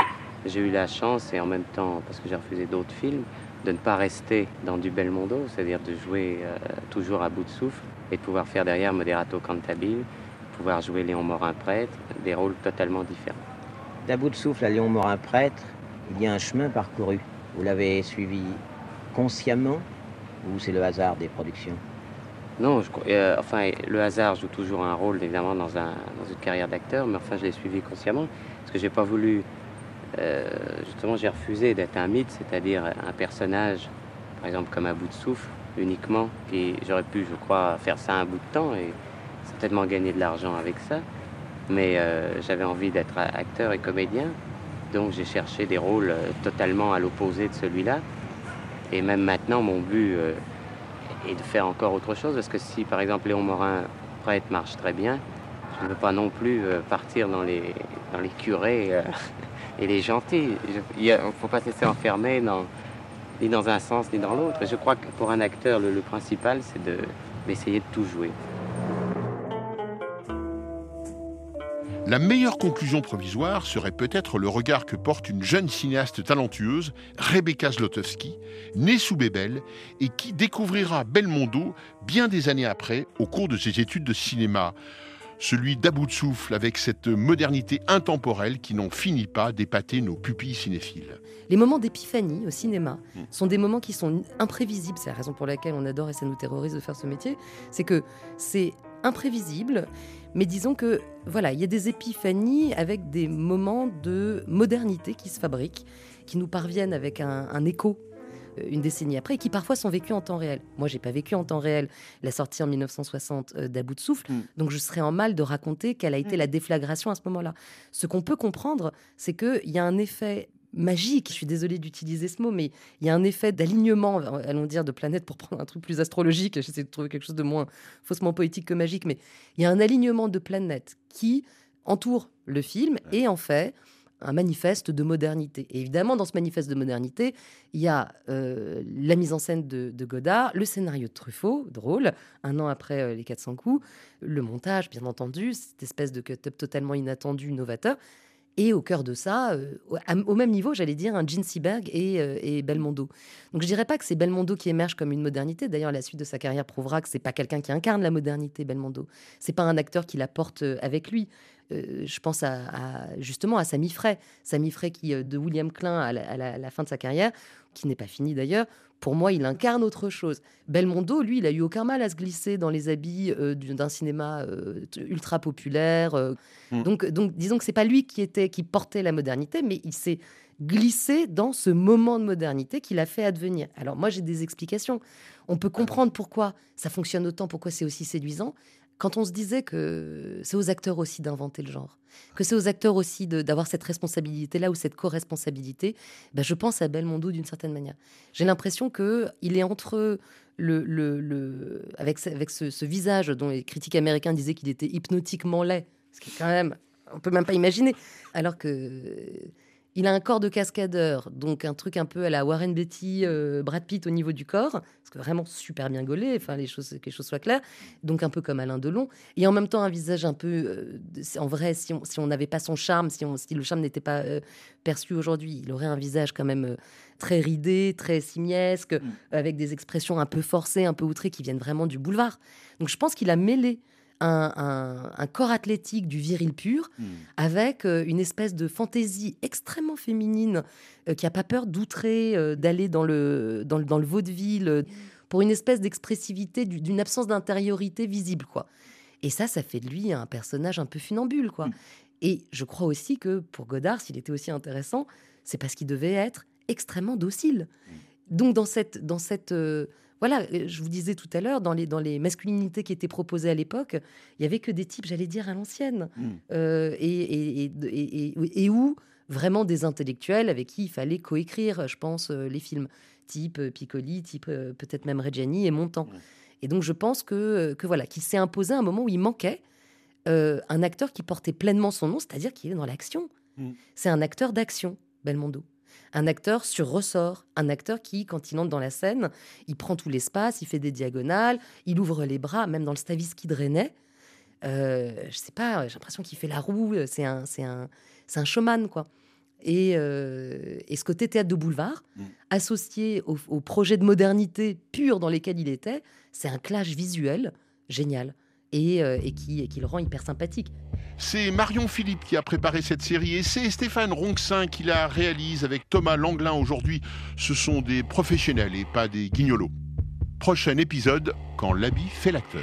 j'ai eu la chance, et en même temps, parce que j'ai refusé d'autres films, de ne pas rester dans du bel mondo, c'est-à-dire de jouer euh, toujours à bout de souffle et de pouvoir faire derrière Moderato Cantabile, pouvoir jouer Léon Morin prêtre, des rôles totalement différents. D'à bout de souffle à Léon Morin prêtre, il y a un chemin parcouru. Vous l'avez suivi consciemment ou c'est le hasard des productions? Non, je, euh, enfin, le hasard joue toujours un rôle évidemment dans, un, dans une carrière d'acteur, mais enfin je l'ai suivi consciemment parce que j'ai pas voulu euh, justement, j'ai refusé d'être un mythe, c'est-à-dire un personnage, par exemple comme un bout de souffle, uniquement. Et j'aurais pu, je crois, faire ça un bout de temps et certainement gagner de l'argent avec ça. Mais euh, j'avais envie d'être acteur et comédien, donc j'ai cherché des rôles euh, totalement à l'opposé de celui-là. Et même maintenant, mon but est de faire encore autre chose, parce que si, par exemple, Léon Morin prêtre marche très bien, je ne veux pas non plus partir dans les, dans les curés il est gentil. Il ne faut pas se laisser enfermer ni dans un sens ni dans l'autre. je crois que pour un acteur, le, principal, c'est d'essayer de, tout jouer. La meilleure conclusion provisoire serait peut-être le regard que porte une jeune cinéaste talentueuse, Rebecca Zlotowski, née sous Bébel et qui découvrira Belmondo bien des années après au cours de ses études de cinéma celui d'à bout de souffle avec cette modernité intemporelle qui n'en finit pas d'épater nos pupilles cinéphiles. Les moments d'épiphanie au cinéma hmm. sont des moments qui sont imprévisibles. C'est la raison pour laquelle on adore et ça nous terrorise de faire ce métier. C'est que c'est imprévisible, mais disons que voilà, il y a des épiphanies avec des moments de modernité qui se fabriquent, qui nous parviennent avec un, un écho une décennie après, et qui parfois sont vécus en temps réel. Moi, j'ai pas vécu en temps réel la sortie en 1960 euh, d'À bout de souffle, donc je serais en mal de raconter quelle a été la déflagration à ce moment-là. Ce qu'on peut comprendre, c'est qu'il y a un effet magique, je suis désolée d'utiliser ce mot, mais il y a un effet d'alignement, allons dire, de planète pour prendre un truc plus astrologique, j'essaie de trouver quelque chose de moins faussement poétique que magique, mais il y a un alignement de planètes qui entoure le film et en fait un manifeste de modernité. Et évidemment, dans ce manifeste de modernité, il y a euh, la mise en scène de, Godard, le scénario de Truffaut, drôle, un an après euh, les 400 coups, le montage, bien entendu, cette espèce de cut-up totalement inattendu, novateur. Et au cœur de ça, euh, au- même niveau, j'allais dire, un Gene Seberg et, euh, et Belmondo. Donc je dirais pas que c'est Belmondo qui émerge comme une modernité. D'ailleurs, la suite de sa carrière prouvera que c'est pas quelqu'un qui incarne la modernité, Belmondo. C'est pas un acteur qui la porte euh, avec lui. Je pense à, justement à Sami Frey. Sami Frey qui, de William Klein à la fin de sa carrière, qui n'est pas fini d'ailleurs, pour moi, il incarne autre chose. Belmondo, lui, il a eu aucun mal à se glisser dans les habits euh, du- d'un cinéma euh, ultra populaire. euh. Donc, donc, disons que c'est pas lui qui était qui portait la modernité, mais il s'est glissé dans ce moment de modernité qu'il a fait advenir. Alors moi, j'ai des explications. On peut comprendre pourquoi ça fonctionne autant, pourquoi c'est aussi séduisant. Quand on se disait que c'est aux acteurs aussi d'inventer le genre, que c'est aux acteurs aussi d'avoir cette responsabilité-là ou cette co-responsabilité, ben, je pense à Belmondo d'une certaine manière. J'ai l'impression que il est entre le, avec, avec ce visage dont les critiques américains disaient qu'il était hypnotiquement laid, ce qui est quand même, on peut même pas imaginer, alors que il a un corps de cascadeur, donc un truc un peu à la Warren Beatty, euh, Brad Pitt au niveau du corps, parce que vraiment super bien gaulé, enfin les choses, que les choses soient claires, donc un peu comme Alain Delon, et en même temps un visage un peu, euh, en vrai, si on si on n'avait pas son charme, si, on, si le charme n'était pas euh, perçu aujourd'hui, il aurait un visage quand même très ridé, très simiesque, avec des expressions un peu forcées, un peu outrées, qui viennent vraiment du boulevard. Donc je pense qu'il a mêlé un, un- un corps athlétique du viril pur avec euh, une espèce de fantaisie extrêmement féminine euh, qui a pas peur d'outrer, euh, d'aller dans le, dans, le, dans le vaudeville, pour une espèce d'expressivité, du- d'une absence d'intériorité visible. quoi. Et ça, ça fait de lui un personnage un peu funambule. quoi. Et je crois aussi que pour Godard, s'il était aussi intéressant, c'est parce qu'il devait être extrêmement docile. Donc dans cette, dans cette voilà, euh, je vous disais tout à l'heure, dans les, dans les masculinités qui étaient proposées à l'époque, il y avait que des types, j'allais dire, à l'ancienne. Euh, et, et, et, et- où vraiment des intellectuels avec qui il fallait coécrire, je pense, euh, les films, type Piccoli, type peut-être même Reggiani et Montand. Et donc je pense que, que voilà, qu'il s'est imposé un moment où il manquait euh, un acteur qui portait pleinement son nom, c'est-à-dire qu'il est dans l'action. C'est un acteur d'action, Belmondo. Un acteur sur ressort, un acteur qui, quand il entre dans la scène, il prend tout l'espace, il fait des diagonales, il ouvre les bras, même dans le Stavisky de René. Euh, je sais pas, j'ai l'impression qu'il fait la roue, c'est un, c'est un, c'est un showman, quoi. Et, euh, et ce côté théâtre de boulevard, associé au, au projet de modernité pur dans lesquels il était, c'est un clash visuel génial et, euh, et qui le rend hyper sympathique. C'est Marion Philippe qui a préparé cette série et c'est Stéphane Ronxin qui la réalise avec Thomas Langlin aujourd'hui. Ce sont des professionnels et pas des guignolos. Prochain épisode, quand l'habit fait l'acteur.